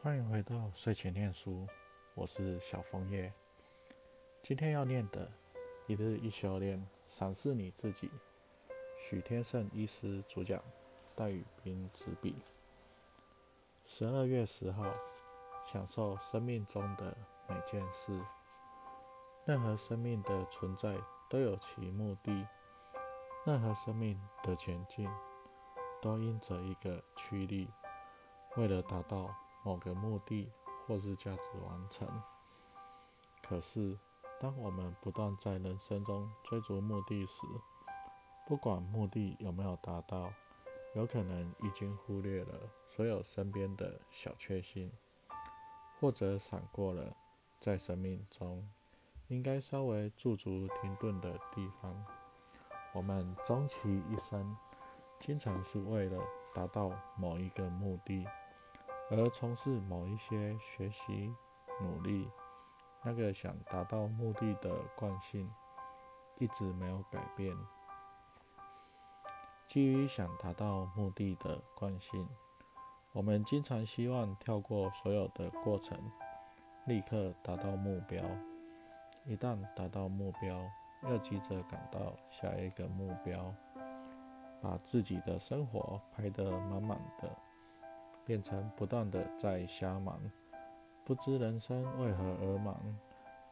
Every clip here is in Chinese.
欢迎回到睡前念书，我是小枫叶。今天要念的《一日一修炼》，赏识你自己。许天胜医师主讲，戴宇斌执笔。十二月十号，享受生命中的每件事。任何生命的存在都有其目的，任何生命的前进都因着一个驱力，为了达到。某个目的或是价值完成。可是，当我们不断在人生中追逐目的时，不管目的有没有达到，有可能已经忽略了所有身边的小确幸，或者闪过了在生命中应该稍微驻足停顿的地方。我们终其一生，经常是为了达到某一个目的。而从事某一些学习努力，那个想达到目的的惯性一直没有改变。基于想达到目的的惯性，我们经常希望跳过所有的过程，立刻达到目标。一旦达到目标，又急着赶到下一个目标，把自己的生活排得满满的。变成不断的在瞎忙，不知人生为何而忙。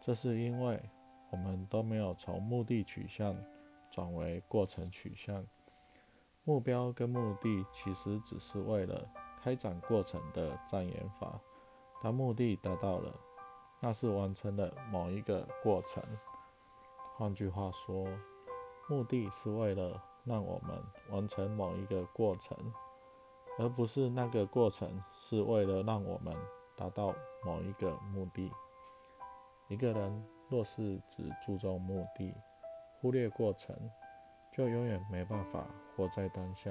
这是因为我们都没有从目的取向转为过程取向。目标跟目的其实只是为了开展过程的障眼法。当目的达到了，那是完成了某一个过程。换句话说，目的是为了让我们完成某一个过程。而不是那个过程是为了让我们达到某一个目的。一个人若是只注重目的，忽略过程，就永远没办法活在当下。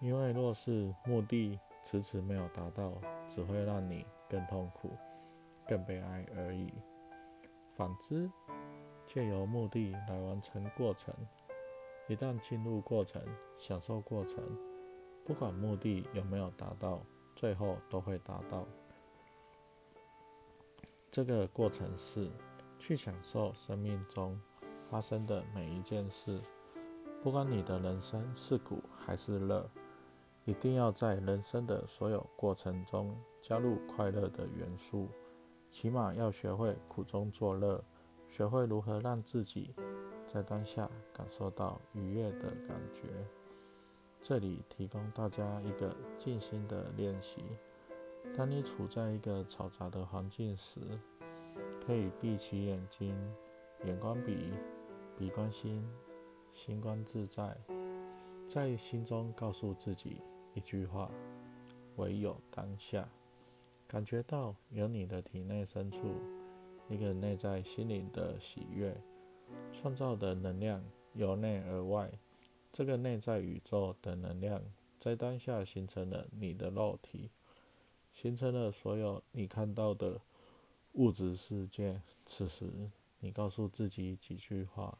因为若是目的迟迟没有达到，只会让你更痛苦、更悲哀而已。反之，借由目的来完成过程，一旦进入过程，享受过程。不管目的有没有达到，最后都会达到。这个过程是去享受生命中发生的每一件事，不管你的人生是苦还是乐，一定要在人生的所有过程中加入快乐的元素。起码要学会苦中作乐，学会如何让自己在当下感受到愉悦的感觉。这里提供大家一个静心的练习。当你处在一个嘈杂的环境时，可以闭起眼睛，眼观鼻，鼻观心，心观自在，在心中告诉自己一句话：唯有当下。感觉到有你的体内深处一个内在心灵的喜悦，创造的能量由内而外。这个内在宇宙的能量，在当下形成了你的肉体，形成了所有你看到的物质世界。此时，你告诉自己几句话：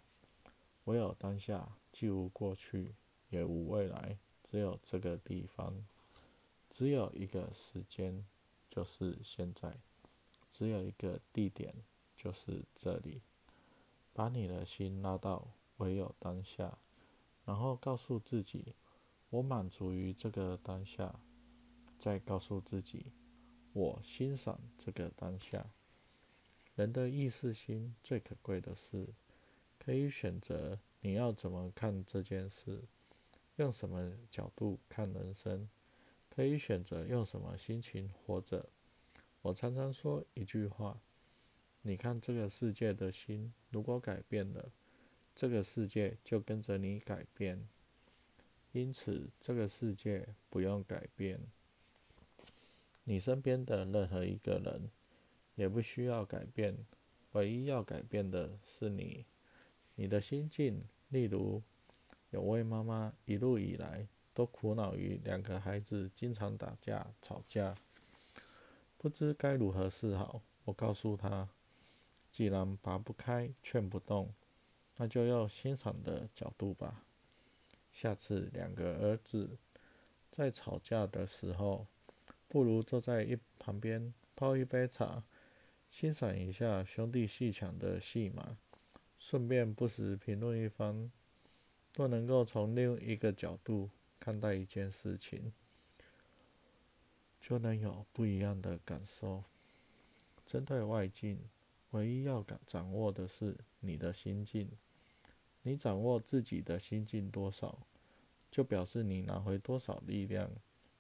唯有当下，既无过去，也无未来，只有这个地方，只有一个时间，就是现在；只有一个地点，就是这里。把你的心拉到唯有当下。然后告诉自己，我满足于这个当下。再告诉自己，我欣赏这个当下。人的意识心最可贵的是，可以选择你要怎么看这件事，用什么角度看人生，可以选择用什么心情活着。我常常说一句话：你看这个世界的心，如果改变了。这个世界就跟着你改变，因此这个世界不用改变。你身边的任何一个人也不需要改变，唯一要改变的是你，你的心境。例如，有位妈妈一路以来都苦恼于两个孩子经常打架吵架，不知该如何是好。我告诉她，既然拔不开，劝不动。那就用欣赏的角度吧。下次两个儿子在吵架的时候，不如坐在一旁边泡一杯茶，欣赏一下兄弟戏抢的戏码，顺便不时评论一番，都能够从另一个角度看待一件事情，就能有不一样的感受。针对外境，唯一要感掌握的是你的心境。你掌握自己的心境多少，就表示你拿回多少力量，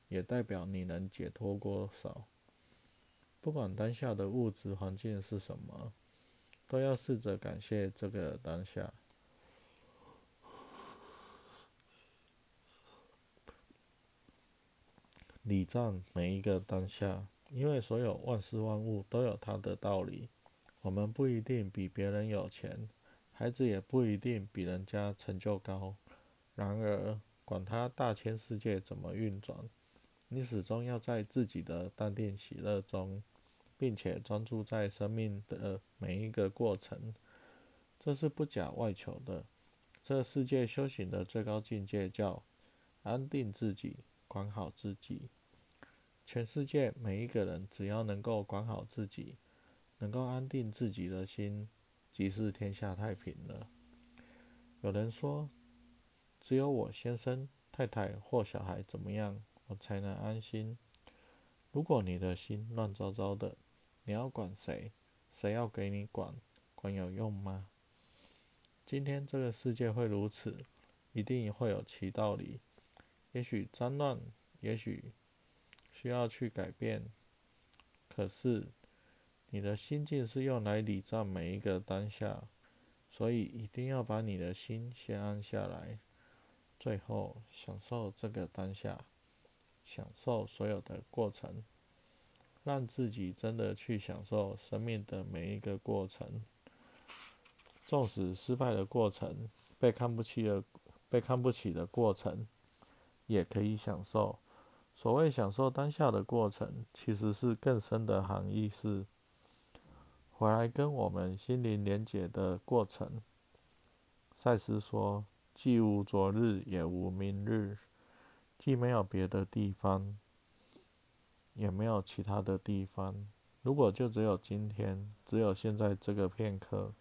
也代表你能解脱多少。不管当下的物质环境是什么，都要试着感谢这个当下，礼赞每一个当下，因为所有万事万物都有它的道理。我们不一定比别人有钱。孩子也不一定比人家成就高，然而，管他大千世界怎么运转，你始终要在自己的淡定喜乐中，并且专注在生命的每一个过程，这是不假外求的。这世界修行的最高境界叫安定自己，管好自己。全世界每一个人只要能够管好自己，能够安定自己的心。即是天下太平了。有人说，只有我先生、太太或小孩怎么样，我才能安心。如果你的心乱糟糟的，你要管谁？谁要给你管？管有用吗？今天这个世界会如此，一定会有其道理。也许脏乱，也许需要去改变。可是。你的心境是用来礼赞每一个当下，所以一定要把你的心先安下来，最后享受这个当下，享受所有的过程，让自己真的去享受生命的每一个过程。纵使失败的过程，被看不起的被看不起的过程，也可以享受。所谓享受当下的过程，其实是更深的含义是。回来跟我们心灵连结的过程。赛斯说：“既无昨日，也无明日，既没有别的地方，也没有其他的地方。如果就只有今天，只有现在这个片刻，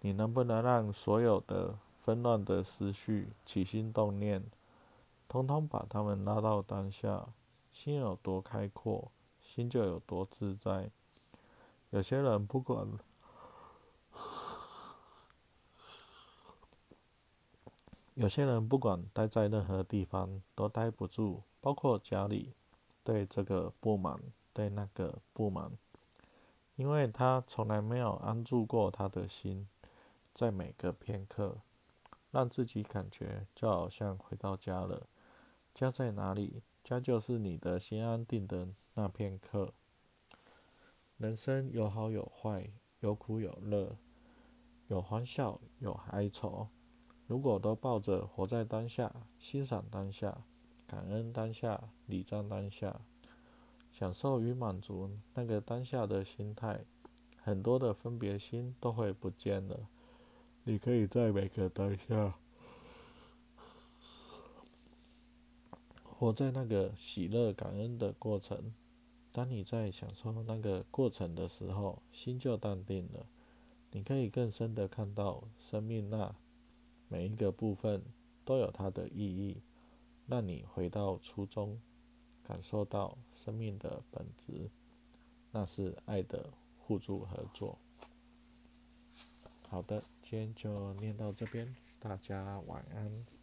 你能不能让所有的纷乱的思绪、起心动念，通通把它们拉到当下？心有多开阔，心就有多自在。”有些人不管，有些人不管待在任何地方都待不住，包括家里，对这个不满，对那个不满，因为他从来没有安住过他的心，在每个片刻，让自己感觉就好像回到家了。家在哪里？家就是你的心安定的那片刻。人生有好有坏，有苦有乐，有欢笑有哀愁。如果都抱着活在当下、欣赏当下、感恩当下、礼赞当下、享受与满足那个当下的心态，很多的分别心都会不见了。你可以在每个当下，活在那个喜乐感恩的过程。当你在享受那个过程的时候，心就淡定了。你可以更深的看到生命那每一个部分都有它的意义，让你回到初衷，感受到生命的本质，那是爱的互助合作。好的，今天就念到这边，大家晚安。